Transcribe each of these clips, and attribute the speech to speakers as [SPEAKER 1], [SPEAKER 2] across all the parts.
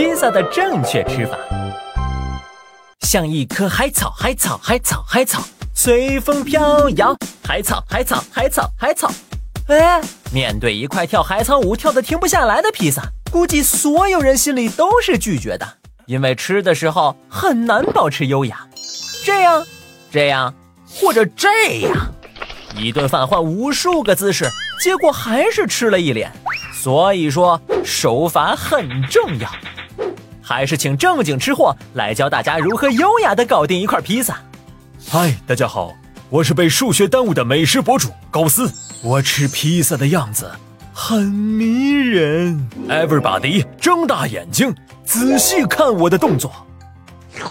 [SPEAKER 1] 披萨的正确吃法。像一棵海草，海草，海草，海草，随风飘摇。海草，海草，海草，海草。哎，面对一块跳海草舞跳得停不下来的披萨，估计所有人心里都是拒绝的，因为吃的时候很难保持优雅。这样，这样，或者这样，一顿饭换无数个姿势，结果还是吃了一脸。所以说，手法很重要。还是请正经吃货来教大家如何优雅的搞定一块披萨。
[SPEAKER 2] 嗨，大家好，我是被数学耽误的美食博主高斯。我吃披萨的样子很迷人。Everybody，睁大眼睛，仔细看我的动作。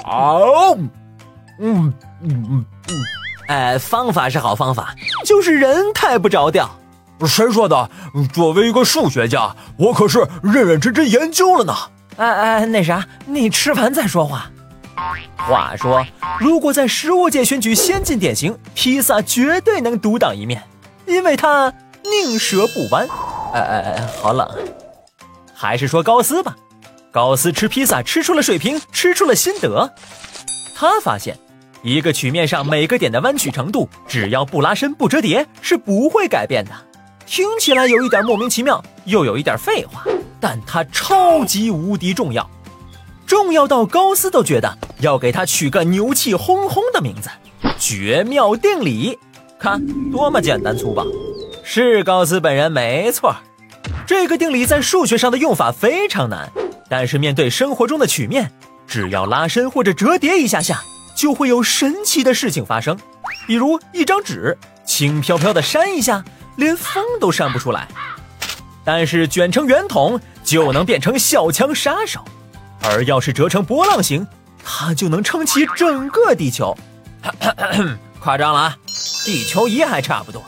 [SPEAKER 2] 好，
[SPEAKER 1] 嗯嗯嗯嗯，哎，方法是好方法，就是人太不着调。
[SPEAKER 2] 谁说的？作为一个数学家，我可是认认真真研究了呢。
[SPEAKER 1] 哎哎，那啥，你吃完再说话。话说，如果在食物界选举先进典型，披萨绝对能独当一面，因为它宁折不弯。哎哎哎，好冷。还是说高斯吧，高斯吃披萨吃出了水平，吃出了心得。他发现，一个曲面上每个点的弯曲程度，只要不拉伸不折叠，是不会改变的。听起来有一点莫名其妙，又有一点废话。但它超级无敌重要，重要到高斯都觉得要给它取个牛气哄哄的名字——绝妙定理。看，多么简单粗暴！是高斯本人没错。这个定理在数学上的用法非常难，但是面对生活中的曲面，只要拉伸或者折叠一下下，就会有神奇的事情发生。比如一张纸，轻飘飘的扇一下，连风都扇不出来。但是卷成圆筒就能变成小强杀手，而要是折成波浪形，它就能撑起整个地球。夸张了啊，地球仪还差不多。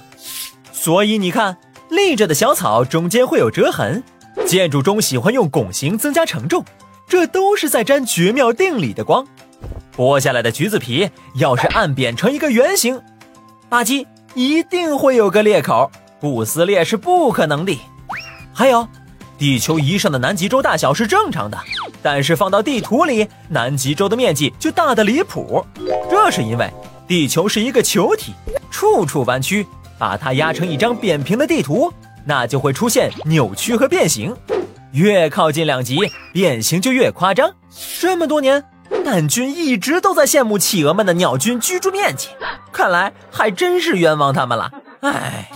[SPEAKER 1] 所以你看，立着的小草中间会有折痕，建筑中喜欢用拱形增加承重，这都是在沾绝妙定理的光。剥下来的橘子皮要是按扁成一个圆形，吧唧，一定会有个裂口，不撕裂是不可能的。还有，地球仪上的南极洲大小是正常的，但是放到地图里，南极洲的面积就大得离谱。这是因为地球是一个球体，处处弯曲，把它压成一张扁平的地图，那就会出现扭曲和变形。越靠近两极，变形就越夸张。这么多年，蛋君一直都在羡慕企鹅们的鸟居居住面积，看来还真是冤枉他们了。唉。